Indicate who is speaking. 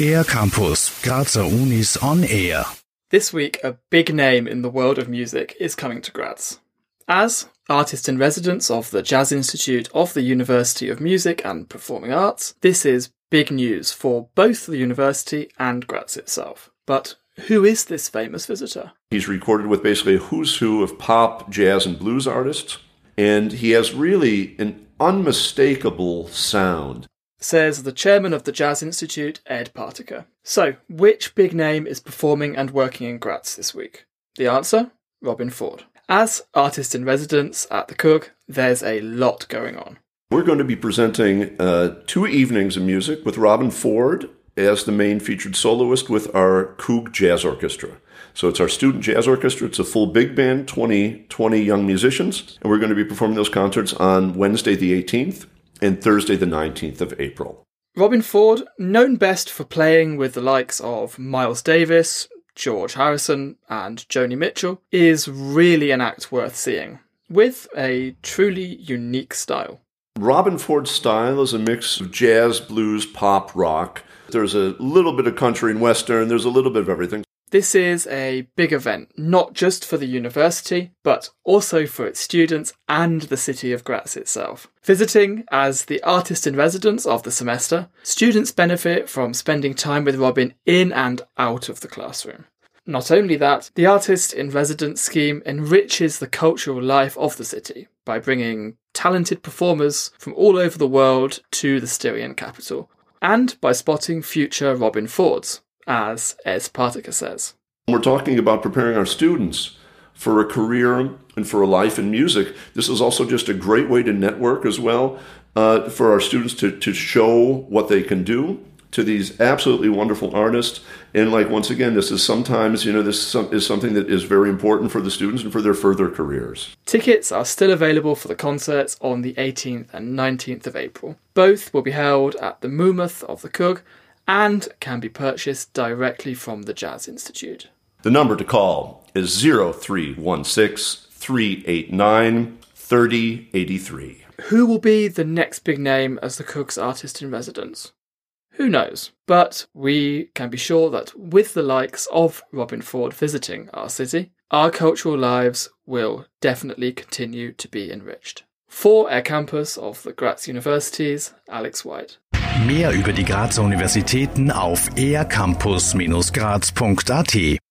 Speaker 1: Air Campus, Grazer Unis on Air.
Speaker 2: This week, a big name in the world of music is coming to Graz. As artist in residence of the Jazz Institute of the University of Music and Performing Arts, this is big news for both the university and Graz itself. But who is this famous visitor?
Speaker 3: He's recorded with basically a who's who of pop, jazz, and blues artists, and he has really an unmistakable sound.
Speaker 2: Says the chairman of the Jazz Institute, Ed Partyka. So, which big name is performing and working in Graz this week? The answer? Robben Ford. As artist in residence at the KUG, there's a lot going on.
Speaker 3: We're going to be presenting uh, two evenings of music with Robben Ford as the main featured soloist with our KUG Jazz Orchestra. So it's our student jazz orchestra. It's a full big band, 20, 20 young musicians. And we're going to be performing those concerts on Wednesday the 18th and Thursday the 19th of April.
Speaker 2: Robben Ford, known best for playing with the likes of Miles Davis, George Harrison, and Joni Mitchell, is really an act worth seeing, with a truly unique style.
Speaker 3: Robben Ford's style is a mix of jazz, blues, pop, rock. There's a little bit of country and western, there's a little bit of everything.
Speaker 2: This is a big event, not just for the university, but also for its students and the city of Graz itself. Visiting as the artist in residence of the semester, students benefit from spending time with Robben in and out of the classroom. Not only that, the artist in residence scheme enriches the cultural life of the city by bringing talented performers from all over the world to the Styrian capital, and by spotting future Robben Fords, as Ed Partyka says.
Speaker 3: We're talking about preparing our students for a career and for a life in music. This is also just a great way to network as well uh, for our students to, to show what they can do to these absolutely wonderful artists. And like once again, this is sometimes you know this is something that is very important for the students and for their further careers.
Speaker 2: Tickets are still available for the concerts on the 18th and 19th of April. Both will be held at the MUMUTH of the KUG and can be purchased directly from the Jazz Institute.
Speaker 3: The number to call is 0316 389 3083.
Speaker 2: Who will be the next big name as the KUG's artist in residence? Who knows? But we can be sure that with the likes of Robben Ford visiting our city, our cultural lives will definitely continue to be enriched. For Air Campus of the Graz Universities, Alex White.
Speaker 1: Mehr über die Grazer Universitäten auf aircampus-graz.at